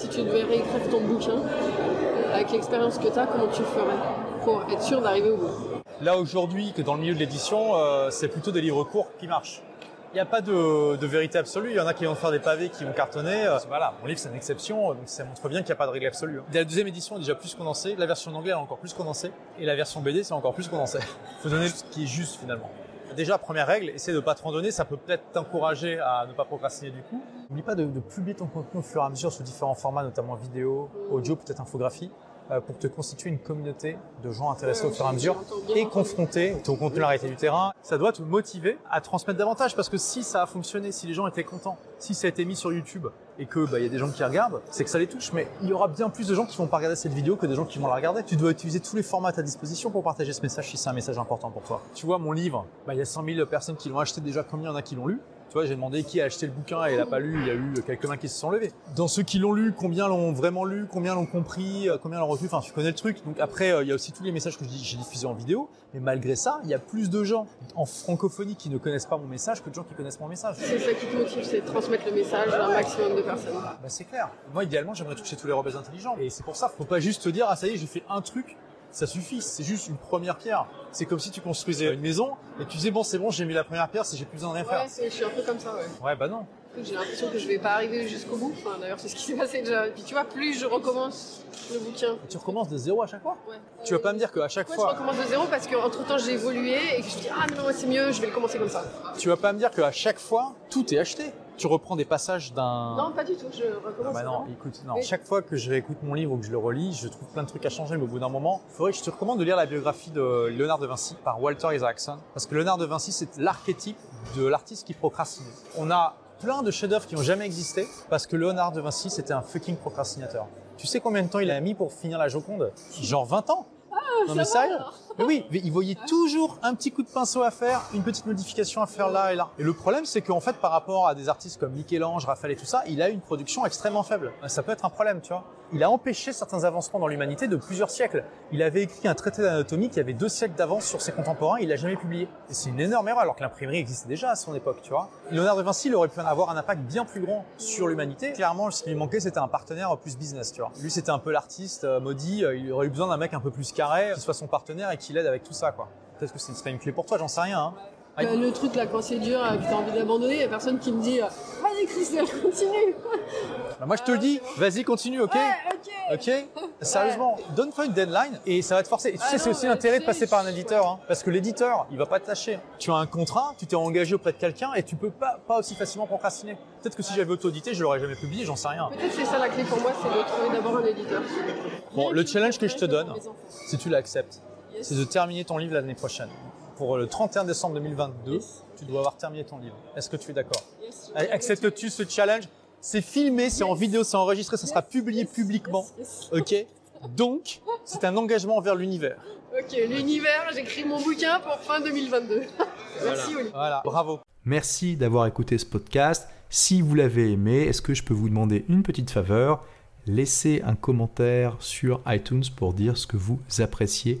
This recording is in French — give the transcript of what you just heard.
si tu devais réécrire ton bouquin, avec l'expérience que tu as, comment tu ferais pour être sûr d'arriver au bout? Là aujourd'hui, que dans le milieu de l'édition, euh, c'est plutôt des livres courts qui marchent. Il n'y a pas de, vérité absolue. Il y en a qui vont faire des pavés, qui vont cartonner. Euh, voilà, mon livre c'est une exception, donc ça montre bien qu'il n'y a pas de règle absolue. La deuxième édition est déjà plus condensée, la version d'anglais est encore plus condensée, et la version BD c'est encore plus condensé. Il faut donner ce qui est juste finalement. Déjà, première règle, essaie de ne pas te donner, ça peut peut-être t'encourager à ne pas procrastiner du coup. N'oublie pas de, de, publier ton contenu au fur et à mesure sous différents formats, notamment vidéo, audio, peut-être infographie. Euh, pour te constituer une communauté de gens intéressés au fur et à mesure et confronter ton contenu à la réalité du terrain. Ça doit te motiver à transmettre davantage parce que si ça a fonctionné, si les gens étaient contents, si ça a été mis sur YouTube et que bah il y a des gens qui regardent, c'est que ça les touche. Mais il y aura bien plus de gens qui vont pas regarder cette vidéo que des gens qui vont la regarder. Tu dois utiliser tous les formats à ta disposition pour partager ce message si c'est un message important pour toi. Tu vois mon livre, bah il y a 100 000 personnes qui l'ont acheté déjà. Combien y en a qui l'ont lu? Tu vois, j'ai demandé qui a acheté le bouquin et il n'a pas lu. Il y a eu quelques mains qui se sont levées. Dans ceux qui l'ont lu, combien l'ont vraiment lu, combien l'ont compris, euh, combien l'ont reçu. Enfin, tu connais le truc. Donc après, euh, il y a aussi tous les messages que j'ai diffusés en vidéo. Mais malgré ça, il y a plus de gens en francophonie qui ne connaissent pas mon message que de gens qui connaissent mon message. C'est ça qui te motive, c'est de transmettre le message à un maximum de personnes. Bah, c'est clair. Moi, idéalement, j'aimerais toucher tous les rebelles intelligents. Et c'est pour ça, faut pas juste te dire, ah ça y est, j'ai fait un truc ça suffit, c'est juste une première pierre. C'est comme si tu construisais une maison et tu disais bon c'est bon j'ai mis la première pierre si j'ai plus besoin de rien faire. Ouais, je suis un peu comme ça ouais. Ouais bah non. J'ai l'impression que je vais pas arriver jusqu'au bout. Enfin, d'ailleurs c'est ce qui s'est passé déjà. Et puis tu vois plus je recommence le bouquin. tu recommences de zéro à chaque fois Ouais. Tu vas pas me dire qu'à chaque fois. Je recommence de zéro parce qu'entre temps j'ai évolué et que je dis ah non c'est mieux je vais le commencer comme ça. Tu vas pas me dire qu'à chaque fois tout est acheté tu reprends des passages d'un. Non, pas du tout, je recommence. Ah bah non, écoute, non. Chaque fois que je réécoute mon livre ou que je le relis, je trouve plein de trucs à changer, mais au bout d'un moment, il faudrait que je te recommande de lire la biographie de Léonard de Vinci par Walter Isaacson. Parce que Léonard de Vinci, c'est l'archétype de l'artiste qui procrastine. On a plein de chefs-d'œuvre qui n'ont jamais existé parce que Léonard de Vinci, c'était un fucking procrastinateur. Tu sais combien de temps il a mis pour finir la Joconde? Genre 20 ans non mais sérieux Mais oui, il voyait toujours un petit coup de pinceau à faire, une petite modification à faire là et là. Et le problème, c'est qu'en fait, par rapport à des artistes comme Michel-Ange, Raphaël et tout ça, il a une production extrêmement faible. Ça peut être un problème, tu vois. Il a empêché certains avancements dans l'humanité de plusieurs siècles. Il avait écrit un traité d'anatomie qui avait deux siècles d'avance sur ses contemporains, il l'a jamais publié. Et c'est une énorme erreur, alors que l'imprimerie existait déjà à son époque, tu vois. Léonard de Vinci, il aurait pu avoir un impact bien plus grand sur l'humanité. Clairement, ce qui lui manquait, c'était un partenaire plus business, tu vois. Lui, c'était un peu l'artiste euh, maudit, euh, il aurait eu besoin d'un mec un peu plus carré, soit son partenaire et qui l'aide avec tout ça, quoi. Peut-être que ce serait une clé pour toi, j'en sais rien, hein. Le, truc là, quand c'est dur, que t'as envie d'abandonner, il a personne qui me dit Vas-y Christelle, continue bah, Moi je te le dis, vas-y, continue, ok? Ok Sérieusement, donne-toi une deadline et ça va te forcer. Et tu sais, c'est aussi l'intérêt de passer par un éditeur, hein, parce que l'éditeur, il va pas te lâcher. Tu as un contrat, tu t'es engagé auprès de quelqu'un et tu peux pas, pas aussi facilement procrastiner. Peut-être que si j'avais auto-édité, je l'aurais jamais publié, j'en sais rien. Peut-être c'est ça la clé pour moi, c'est de trouver d'abord un éditeur. Bon, le challenge que je te donne, si tu l'acceptes, c'est de terminer ton livre l'année prochaine pour le 31 décembre 2022, tu dois avoir terminé ton livre. Est-ce que tu es d'accord? Acceptes-tu ce challenge? C'est filmé, c'est en vidéo, c'est enregistré, ça sera publié publiquement. Ok Donc, c'est un engagement envers l'univers. Ok, l'univers, j'écris mon bouquin pour fin 2022. Merci Oli. Voilà, bravo. Merci d'avoir écouté ce podcast. Si vous l'avez aimé, est-ce que je peux vous demander une petite faveur? Laissez un commentaire sur iTunes pour dire ce que vous appréciez